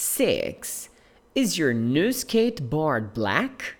6. Is your new skateboard black?